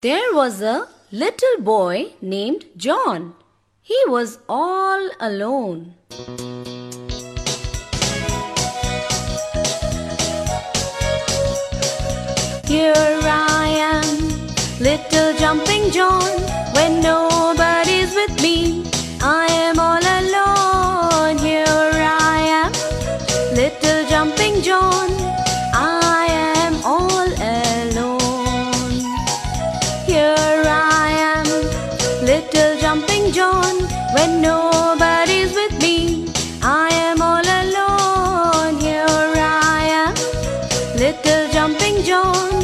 There was a little boy named John. He was all alone. Here I am, little jumping John, when nobody's with me. I am all alone. Here I am, little jumping John. little jumping John when nobody's with me. I am all alone. Here I am, little jumping John.